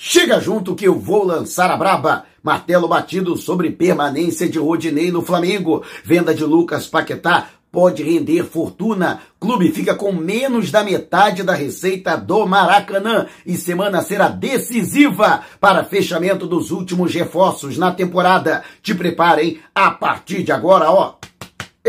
Chega junto que eu vou lançar a braba. Martelo batido sobre permanência de Rodinei no Flamengo. Venda de Lucas Paquetá pode render fortuna. Clube fica com menos da metade da receita do Maracanã e semana será decisiva para fechamento dos últimos reforços na temporada. Te preparem a partir de agora, ó.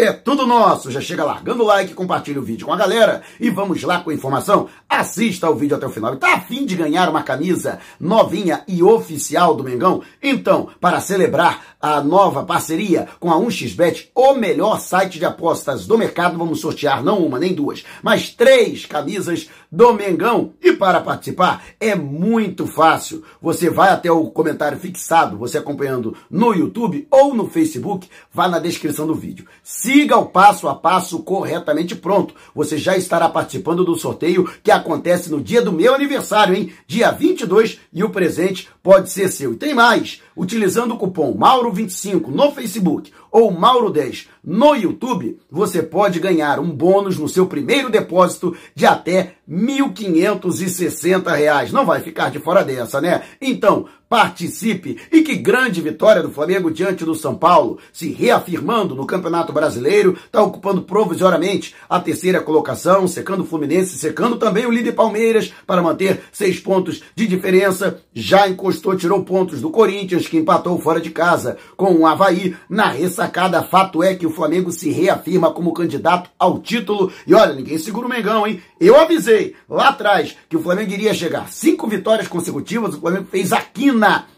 É tudo nosso. Já chega largando o like, compartilha o vídeo com a galera e vamos lá com a informação. Assista o vídeo até o final. Tá afim de ganhar uma camisa novinha e oficial do Mengão? Então, para celebrar a nova parceria com a 1xBet, o melhor site de apostas do mercado, vamos sortear não uma nem duas, mas três camisas do Mengão. E para participar é muito fácil. Você vai até o comentário fixado, você acompanhando no YouTube ou no Facebook, vá na descrição do vídeo. Siga o passo a passo corretamente pronto. Você já estará participando do sorteio que acontece no dia do meu aniversário, hein? Dia 22 e o presente pode ser seu. E tem mais! Utilizando o cupom Mauro25 no Facebook ou Mauro10 no YouTube, você pode ganhar um bônus no seu primeiro depósito de até R$ 1.560. Não vai ficar de fora dessa, né? Então, participe e que grande vitória do Flamengo diante do São Paulo, se reafirmando no Campeonato Brasileiro, está ocupando provisoriamente a terceira colocação, secando o Fluminense, secando também o líder Palmeiras para manter seis pontos de diferença. Já encostou, tirou pontos do Corinthians, que empatou fora de casa com o Havaí na ressacada. Fato é que o Flamengo se reafirma como candidato ao título. E olha, ninguém segura o Mengão, hein? Eu avisei lá atrás que o Flamengo iria chegar cinco vitórias consecutivas. O Flamengo fez a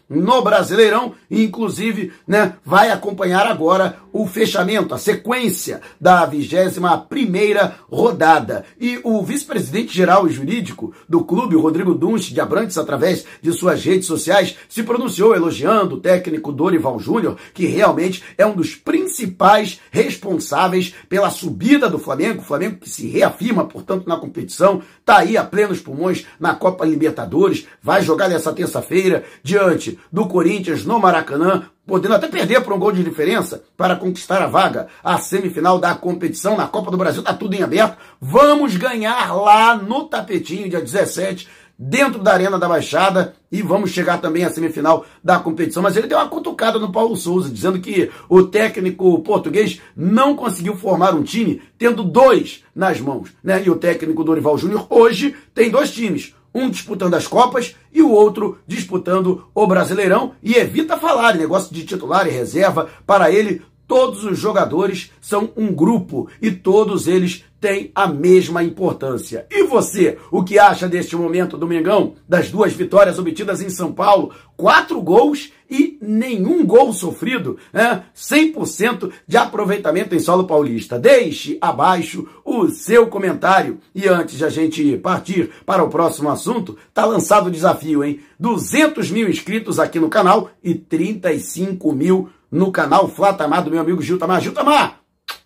no Brasileirão e inclusive, né, vai acompanhar agora o fechamento, a sequência da 21 primeira rodada. E o vice-presidente geral e jurídico do clube, Rodrigo Dunst de Abrantes, através de suas redes sociais, se pronunciou elogiando o técnico Dorival Júnior, que realmente é um dos principais responsáveis pela subida do Flamengo, o Flamengo que se reafirma, portanto, na competição, tá aí a plenos pulmões na Copa Libertadores, vai jogar nessa terça-feira diante do Corinthians no Maracanã, podendo até perder por um gol de diferença para conquistar a vaga, a semifinal da competição na Copa do Brasil, tá tudo em aberto. Vamos ganhar lá no tapetinho, dia 17, dentro da Arena da Baixada e vamos chegar também à semifinal da competição. Mas ele deu uma cutucada no Paulo Souza, dizendo que o técnico português não conseguiu formar um time tendo dois nas mãos. Né? E o técnico Dorival Júnior hoje tem dois times um disputando as Copas e o outro disputando o Brasileirão, e evita falar negócio de titular e reserva. Para ele, todos os jogadores são um grupo e todos eles têm a mesma importância. E você, o que acha deste momento do Mengão? Das duas vitórias obtidas em São Paulo, quatro gols e nenhum gol sofrido, né? 100% de aproveitamento em solo paulista. Deixe abaixo o seu comentário. E antes de a gente partir para o próximo assunto, tá lançado o desafio, hein? 200 mil inscritos aqui no canal e 35 mil no canal Flatamar do meu amigo Gil Tamar. Gil Tamar,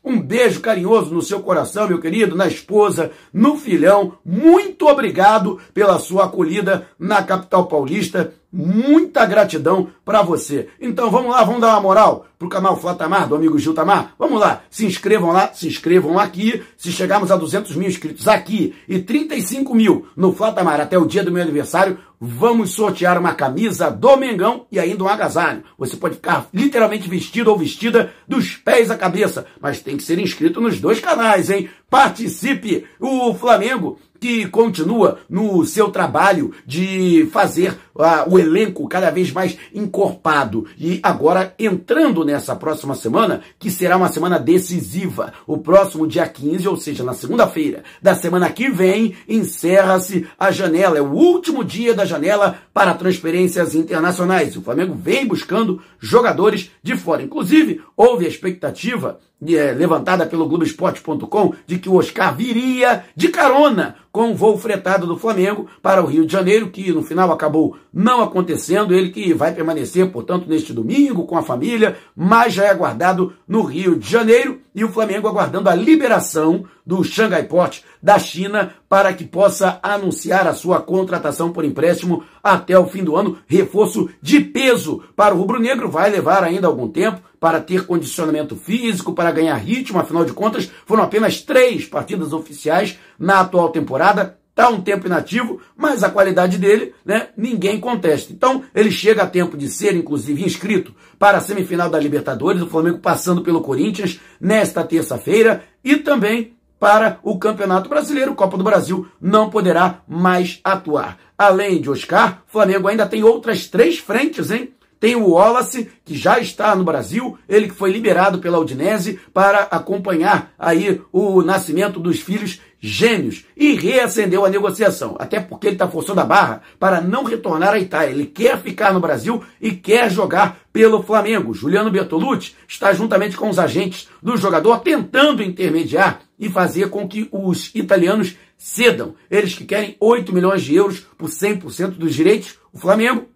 um beijo carinhoso no seu coração, meu querido, na esposa, no filhão. Muito obrigado pela sua acolhida na capital paulista. Muita gratidão para você. Então vamos lá, vamos dar uma moral pro canal Flatamar, do amigo Gil Tamar. Vamos lá, se inscrevam lá, se inscrevam aqui. Se chegarmos a 200 mil inscritos aqui e 35 mil no Flatamar até o dia do meu aniversário, vamos sortear uma camisa do Mengão e ainda um agasalho. Você pode ficar literalmente vestido ou vestida dos pés à cabeça, mas tem que ser inscrito nos dois canais, hein? Participe! O Flamengo que continua no seu trabalho de fazer uh, o elenco cada vez mais encorpado. E agora entrando nessa próxima semana, que será uma semana decisiva. O próximo dia 15, ou seja, na segunda-feira da semana que vem, encerra-se a janela. É o último dia da janela para transferências internacionais. O Flamengo vem buscando jogadores de fora. Inclusive, houve a expectativa é, levantada pelo Globoesporte.com de que o Oscar viria de carona com o voo fretado do Flamengo para o Rio de Janeiro, que no final acabou não acontecendo. Ele que vai permanecer, portanto, neste domingo com a família, mas já é aguardado no Rio de Janeiro e o Flamengo aguardando a liberação do Shanghai Port da China para que possa anunciar a sua contratação por empréstimo até o fim do ano. Reforço de peso para o rubro-negro vai levar ainda algum tempo para ter condicionamento físico, para ganhar ritmo, afinal de contas, foram apenas três partidas oficiais na atual temporada está um tempo inativo, mas a qualidade dele, né, ninguém contesta. Então, ele chega a tempo de ser, inclusive, inscrito para a semifinal da Libertadores, o Flamengo passando pelo Corinthians nesta terça-feira e também para o Campeonato Brasileiro, Copa do Brasil, não poderá mais atuar. Além de Oscar, Flamengo ainda tem outras três frentes, hein? Tem o Wallace, que já está no Brasil, ele que foi liberado pela Udinese para acompanhar aí o nascimento dos filhos gêmeos e reacendeu a negociação, até porque ele está forçando a barra para não retornar à Itália. Ele quer ficar no Brasil e quer jogar pelo Flamengo. Juliano Bertolucci está juntamente com os agentes do jogador tentando intermediar e fazer com que os italianos cedam. Eles que querem 8 milhões de euros por 100% dos direitos. O Flamengo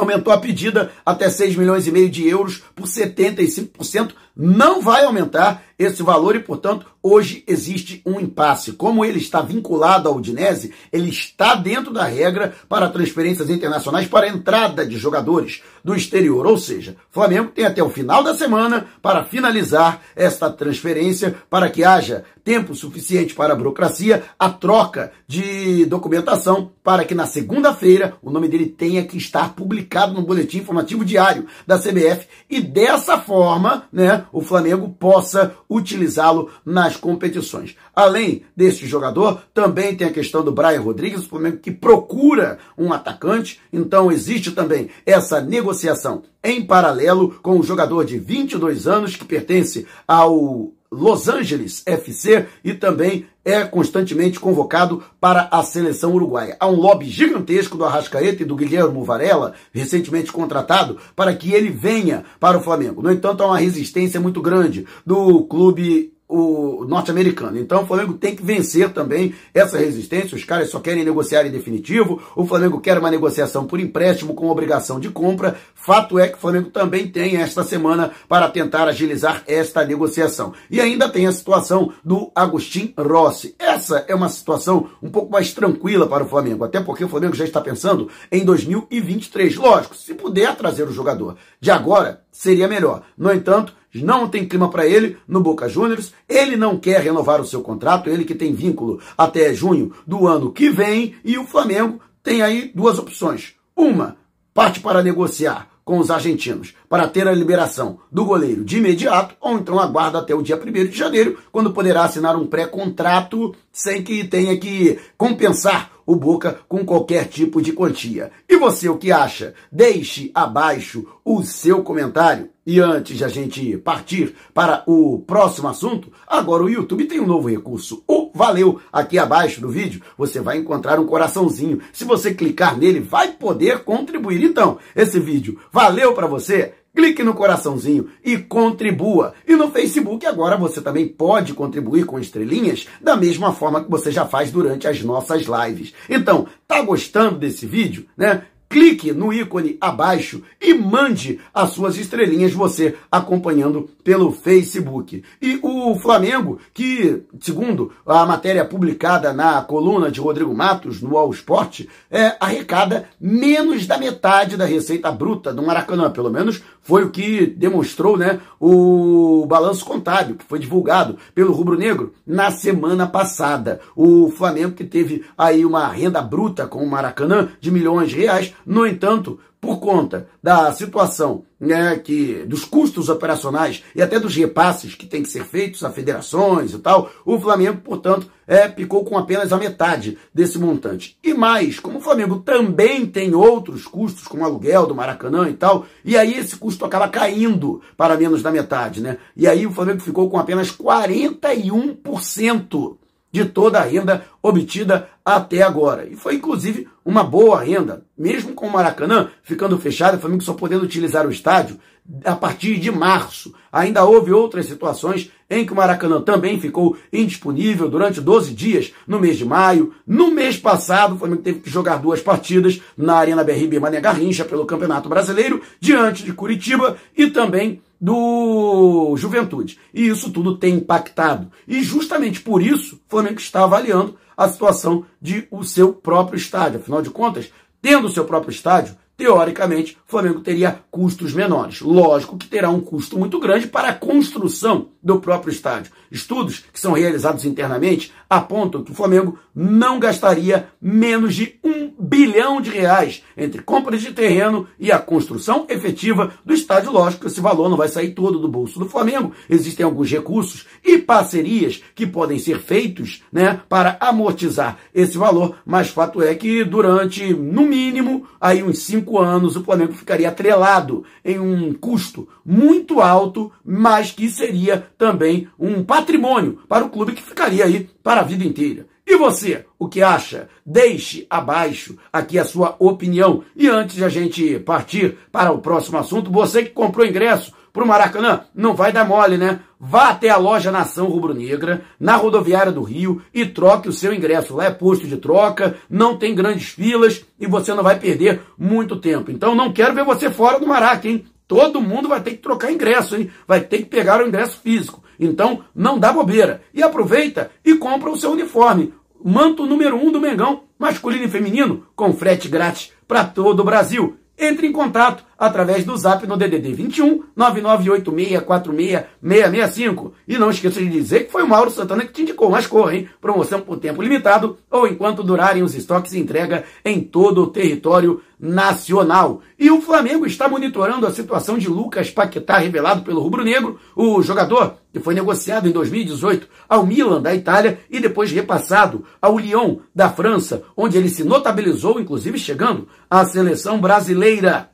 aumentou a pedida até 6 milhões e meio de euros por 75%, não vai aumentar esse valor e, portanto, hoje existe um impasse. Como ele está vinculado ao Udinese, ele está dentro da regra para transferências internacionais para entrada de jogadores do exterior. Ou seja, Flamengo tem até o final da semana para finalizar esta transferência para que haja tempo suficiente para a burocracia, a troca de documentação para que na segunda-feira o nome dele tenha que estar publicado no boletim informativo diário da CBF e dessa forma, né, o Flamengo possa utilizá-lo nas competições. Além desse jogador, também tem a questão do Brian Rodrigues, o Flamengo que procura um atacante, então existe também essa negociação em paralelo com o jogador de 22 anos que pertence ao Los Angeles FC e também é constantemente convocado para a seleção uruguaia. Há um lobby gigantesco do Arrascaeta e do Guilherme Varela, recentemente contratado, para que ele venha para o Flamengo. No entanto, há uma resistência muito grande do clube o norte-americano. Então o Flamengo tem que vencer também essa resistência. Os caras só querem negociar em definitivo. O Flamengo quer uma negociação por empréstimo com obrigação de compra. Fato é que o Flamengo também tem esta semana para tentar agilizar esta negociação. E ainda tem a situação do Agustin Rossi. Essa é uma situação um pouco mais tranquila para o Flamengo, até porque o Flamengo já está pensando em 2023. Lógico, se puder trazer o jogador de agora, seria melhor. No entanto, não tem clima para ele no Boca Juniors, ele não quer renovar o seu contrato, ele que tem vínculo até junho do ano que vem, e o Flamengo tem aí duas opções. Uma, parte para negociar com os argentinos para ter a liberação do goleiro de imediato, ou então aguarda até o dia 1 de janeiro, quando poderá assinar um pré-contrato sem que tenha que compensar o Boca com qualquer tipo de quantia. E você o que acha? Deixe abaixo o seu comentário. E antes de a gente partir para o próximo assunto, agora o YouTube tem um novo recurso, o Valeu. Aqui abaixo do vídeo você vai encontrar um coraçãozinho. Se você clicar nele, vai poder contribuir. Então, esse vídeo valeu para você? Clique no coraçãozinho e contribua. E no Facebook agora você também pode contribuir com estrelinhas da mesma forma que você já faz durante as nossas lives. Então, tá gostando desse vídeo, né? Clique no ícone abaixo e mande as suas estrelinhas você acompanhando pelo Facebook. E o Flamengo, que, segundo a matéria publicada na coluna de Rodrigo Matos no All Sport, é, arrecada menos da metade da receita bruta do Maracanã, pelo menos foi o que demonstrou né, o balanço contábil, que foi divulgado pelo Rubro Negro na semana passada. O Flamengo que teve aí uma renda bruta com o Maracanã de milhões de reais, no entanto, por conta da situação né, que dos custos operacionais e até dos repasses que tem que ser feitos a federações e tal, o Flamengo, portanto, é, ficou com apenas a metade desse montante. E mais, como o Flamengo também tem outros custos, como aluguel do Maracanã e tal, e aí esse custo acaba caindo para menos da metade, né? E aí o Flamengo ficou com apenas 41% de toda a renda obtida até agora. E foi inclusive uma boa renda, mesmo com o Maracanã ficando fechado, o Flamengo só podendo utilizar o estádio a partir de março. Ainda houve outras situações em que o Maracanã também ficou indisponível durante 12 dias no mês de maio. No mês passado, o Flamengo teve que jogar duas partidas na Arena BRB Mané Garrincha pelo Campeonato Brasileiro, diante de Curitiba e também do Juventude. E isso tudo tem impactado. E justamente por isso, o Flamengo está avaliando a situação de o seu próprio estádio. Afinal de contas, tendo o seu próprio estádio, teoricamente, o Flamengo teria custos menores. Lógico que terá um custo muito grande para a construção do próprio estádio. Estudos que são realizados internamente apontam que o Flamengo não gastaria menos de um bilhão de reais entre compras de terreno e a construção efetiva do estádio. Lógico que esse valor não vai sair todo do bolso do Flamengo. Existem alguns recursos e parcerias que podem ser feitos né, para amortizar esse valor, mas fato é que durante, no mínimo, aí uns cinco anos, o Flamengo ficaria atrelado em um custo muito alto, mas que seria também um patrimônio para o clube que ficaria aí para a vida inteira. E você, o que acha? Deixe abaixo aqui a sua opinião. E antes de a gente partir para o próximo assunto, você que comprou ingresso para o Maracanã, não vai dar mole, né? Vá até a loja Nação Rubro-Negra, na rodoviária do Rio, e troque o seu ingresso. Lá é posto de troca, não tem grandes filas e você não vai perder muito tempo. Então não quero ver você fora do Maraca, hein? Todo mundo vai ter que trocar ingresso, hein? Vai ter que pegar o ingresso físico. Então não dá bobeira. E aproveita e compra o seu uniforme. Manto número 1 um do Mengão, masculino e feminino, com frete grátis para todo o Brasil. Entre em contato através do zap no DDD 21 998646665. E não esqueça de dizer que foi o Mauro Santana que te indicou, mas corra, hein? Promoção por tempo limitado ou enquanto durarem os estoques entrega em todo o território nacional. E o Flamengo está monitorando a situação de Lucas Paquetá, revelado pelo Rubro Negro, o jogador que foi negociado em 2018 ao Milan da Itália e depois repassado ao Lyon da França, onde ele se notabilizou, inclusive chegando à seleção brasileira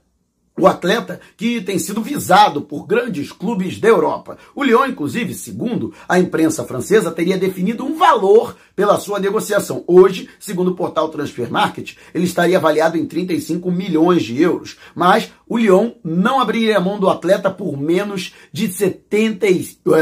o atleta que tem sido visado por grandes clubes da Europa. O Lyon, inclusive, segundo a imprensa francesa, teria definido um valor pela sua negociação. Hoje, segundo o portal Transfer Market, ele estaria avaliado em 35 milhões de euros. Mas o Lyon não abriria a mão do atleta por menos de 70,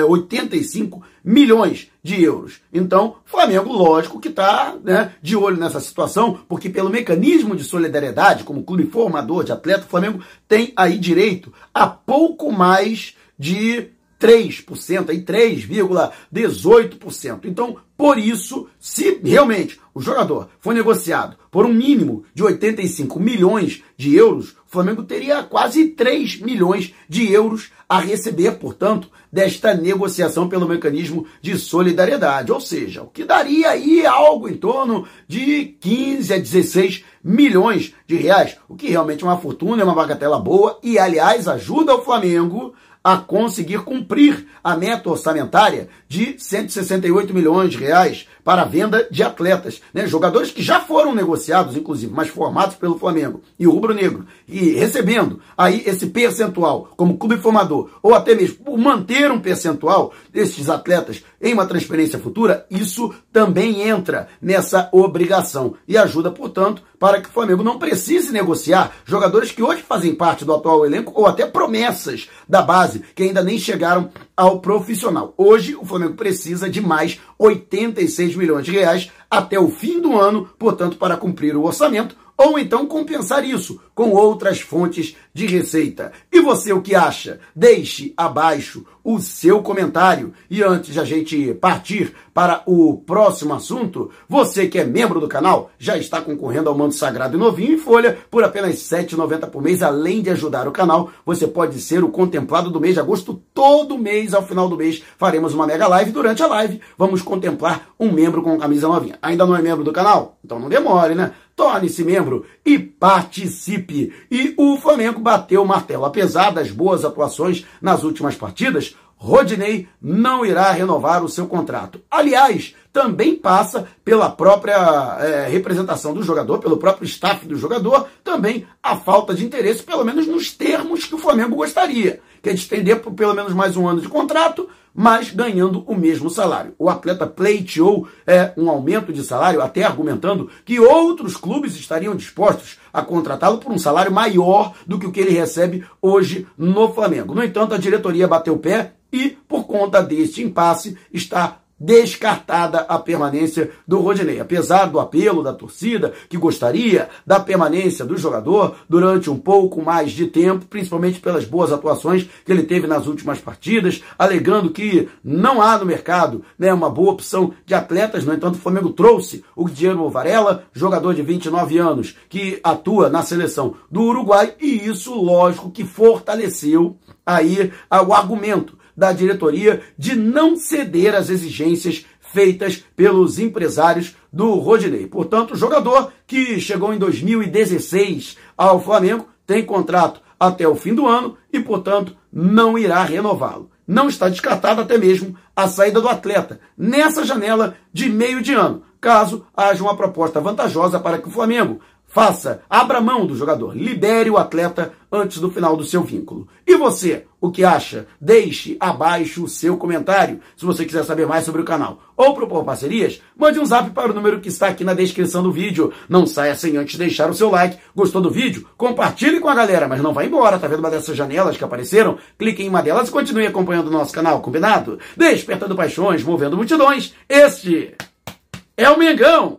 85 é, milhões de euros. Então, Flamengo, lógico que está né, de olho nessa situação, porque pelo mecanismo de solidariedade, como clube formador de atleta, o Flamengo tem aí direito a pouco mais de 3%, aí 3,18%. Então, por isso, se realmente o jogador for negociado por um mínimo de 85 milhões de euros, o Flamengo teria quase 3 milhões de euros a receber, portanto, desta negociação pelo mecanismo de solidariedade. Ou seja, o que daria aí algo em torno de 15 a 16 milhões de reais, o que realmente é uma fortuna, é uma bagatela boa e, aliás, ajuda o Flamengo a conseguir cumprir a meta orçamentária de 168 milhões de reais para a venda de atletas, né? jogadores que já foram negociados, inclusive, mas formados pelo Flamengo e o Rubro Negro, e recebendo aí esse percentual como clube formador, ou até mesmo por manter um percentual desses atletas em uma transferência futura, isso também entra nessa obrigação e ajuda, portanto, para que o Flamengo não precise negociar jogadores que hoje fazem parte do atual elenco ou até promessas da base que ainda nem chegaram ao profissional. Hoje o Flamengo precisa de mais 86 milhões de reais até o fim do ano, portanto, para cumprir o orçamento, ou então compensar isso com outras fontes de receita. E você o que acha? Deixe abaixo o seu comentário. E antes de a gente partir para o próximo assunto, você que é membro do canal já está concorrendo ao Manto Sagrado e Novinho em Folha por apenas R$ 7,90 por mês. Além de ajudar o canal, você pode ser o contemplado do mês de agosto. Todo mês, ao final do mês, faremos uma mega live. Durante a live, vamos contemplar um membro com camisa novinha. Ainda não é membro do canal? Então não demore, né? Torne-se membro e participe. E o Flamengo bateu o martelo. Apesar das boas atuações nas últimas partidas, Rodinei não irá renovar o seu contrato. Aliás, também passa pela própria é, representação do jogador, pelo próprio staff do jogador, também a falta de interesse, pelo menos nos termos que o Flamengo gostaria, que é de estender por pelo menos mais um ano de contrato, mas ganhando o mesmo salário. O atleta pleiteou é, um aumento de salário, até argumentando que outros clubes estariam dispostos a contratá-lo por um salário maior do que o que ele recebe hoje no Flamengo. No entanto, a diretoria bateu o pé e, por conta deste impasse, está descartada a permanência do Rodinei. Apesar do apelo da torcida, que gostaria da permanência do jogador durante um pouco mais de tempo, principalmente pelas boas atuações que ele teve nas últimas partidas, alegando que não há no mercado né, uma boa opção de atletas. No entanto, o Flamengo trouxe o Guilherme Varela, jogador de 29 anos, que atua na seleção do Uruguai, e isso, lógico, que fortaleceu aí o argumento da diretoria de não ceder às exigências feitas pelos empresários do Rodinei. Portanto, o jogador que chegou em 2016 ao Flamengo tem contrato até o fim do ano e, portanto, não irá renová-lo. Não está descartada até mesmo a saída do atleta nessa janela de meio de ano, caso haja uma proposta vantajosa para que o Flamengo Faça, abra mão do jogador, libere o atleta antes do final do seu vínculo. E você, o que acha? Deixe abaixo o seu comentário, se você quiser saber mais sobre o canal. Ou propor parcerias, mande um zap para o número que está aqui na descrição do vídeo. Não saia sem antes deixar o seu like. Gostou do vídeo? Compartilhe com a galera, mas não vá embora, tá vendo uma dessas janelas que apareceram? Clique em uma delas e continue acompanhando o nosso canal, combinado? Despertando paixões, movendo multidões, este é o Mengão!